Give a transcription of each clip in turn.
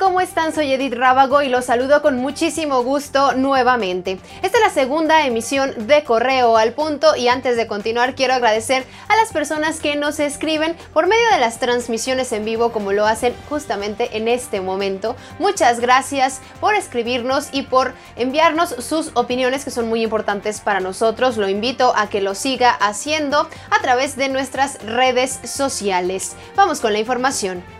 ¿Cómo están? Soy Edith Rábago y los saludo con muchísimo gusto nuevamente. Esta es la segunda emisión de Correo al Punto y antes de continuar quiero agradecer a las personas que nos escriben por medio de las transmisiones en vivo como lo hacen justamente en este momento. Muchas gracias por escribirnos y por enviarnos sus opiniones que son muy importantes para nosotros. Lo invito a que lo siga haciendo a través de nuestras redes sociales. Vamos con la información.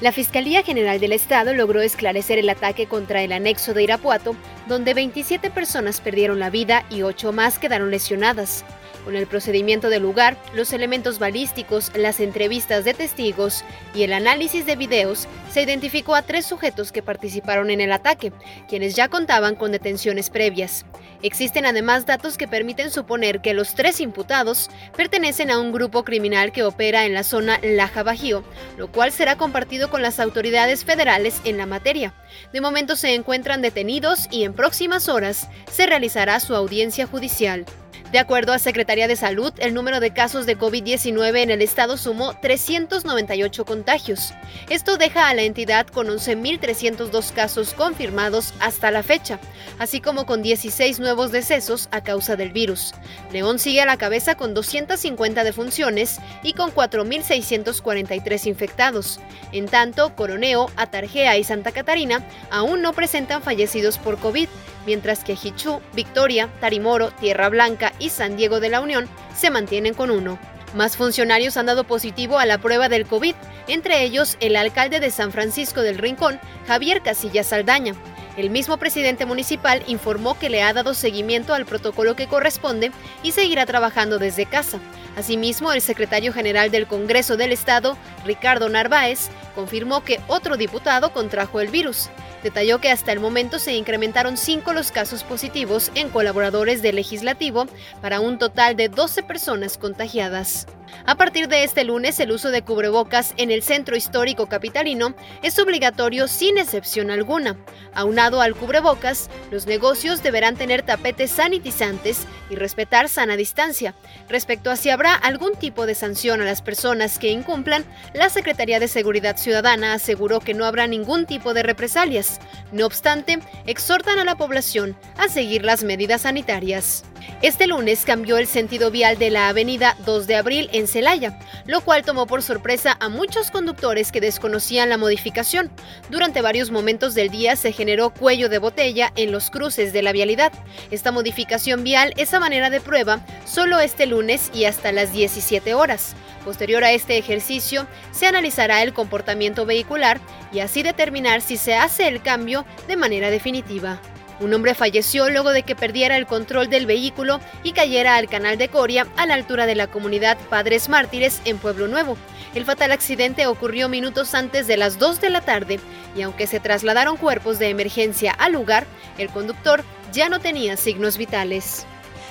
La Fiscalía General del Estado logró esclarecer el ataque contra el anexo de Irapuato, donde 27 personas perdieron la vida y 8 más quedaron lesionadas. Con el procedimiento del lugar, los elementos balísticos, las entrevistas de testigos y el análisis de videos, se identificó a tres sujetos que participaron en el ataque, quienes ya contaban con detenciones previas. Existen además datos que permiten suponer que los tres imputados pertenecen a un grupo criminal que opera en la zona Laja Bajío, lo cual será compartido con las autoridades federales en la materia. De momento se encuentran detenidos y en próximas horas se realizará su audiencia judicial. De acuerdo a Secretaría de Salud, el número de casos de COVID-19 en el estado sumó 398 contagios. Esto deja a la entidad con 11.302 casos confirmados hasta la fecha, así como con 16 nuevos decesos a causa del virus. León sigue a la cabeza con 250 defunciones y con 4.643 infectados. En tanto, Coroneo, Atarjea y Santa Catarina aún no presentan fallecidos por COVID mientras que Hichú, Victoria, Tarimoro, Tierra Blanca y San Diego de la Unión se mantienen con uno. Más funcionarios han dado positivo a la prueba del COVID, entre ellos el alcalde de San Francisco del Rincón, Javier Casillas Saldaña. El mismo presidente municipal informó que le ha dado seguimiento al protocolo que corresponde y seguirá trabajando desde casa. Asimismo, el secretario general del Congreso del Estado, Ricardo Narváez, confirmó que otro diputado contrajo el virus. Detalló que hasta el momento se incrementaron cinco los casos positivos en colaboradores del legislativo para un total de 12 personas contagiadas. A partir de este lunes, el uso de cubrebocas en el centro histórico capitalino es obligatorio sin excepción alguna. Aunado al cubrebocas, los negocios deberán tener tapetes sanitizantes y respetar sana distancia. Respecto a si habrá algún tipo de sanción a las personas que incumplan, la Secretaría de Seguridad Ciudadana aseguró que no habrá ningún tipo de represalias. No obstante, exhortan a la población a seguir las medidas sanitarias. Este lunes cambió el sentido vial de la avenida 2 de abril en Celaya, lo cual tomó por sorpresa a muchos conductores que desconocían la modificación. Durante varios momentos del día se generó cuello de botella en los cruces de la vialidad. Esta modificación vial es a manera de prueba solo este lunes y hasta las 17 horas. Posterior a este ejercicio, se analizará el comportamiento vehicular y así determinar si se hace el cambio de manera definitiva. Un hombre falleció luego de que perdiera el control del vehículo y cayera al canal de Coria a la altura de la comunidad Padres Mártires en Pueblo Nuevo. El fatal accidente ocurrió minutos antes de las 2 de la tarde y aunque se trasladaron cuerpos de emergencia al lugar, el conductor ya no tenía signos vitales.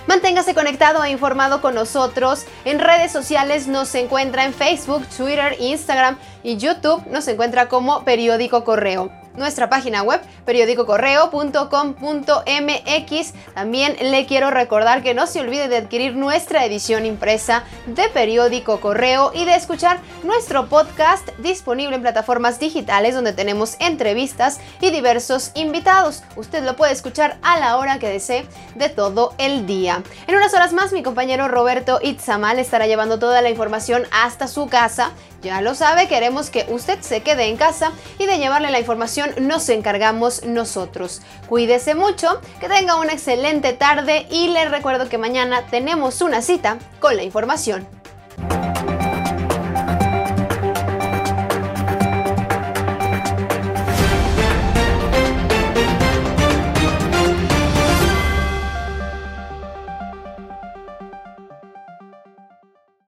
Manténgase conectado e informado con nosotros. En redes sociales nos encuentra en Facebook, Twitter, Instagram y YouTube. Nos encuentra como Periódico Correo nuestra página web periodicocorreo.com.mx. También le quiero recordar que no se olvide de adquirir nuestra edición impresa de Periódico Correo y de escuchar nuestro podcast disponible en plataformas digitales donde tenemos entrevistas y diversos invitados. Usted lo puede escuchar a la hora que desee de todo el día. En unas horas más mi compañero Roberto Itzamal estará llevando toda la información hasta su casa ya lo sabe, queremos que usted se quede en casa y de llevarle la información nos encargamos nosotros. Cuídese mucho, que tenga una excelente tarde y les recuerdo que mañana tenemos una cita con la información.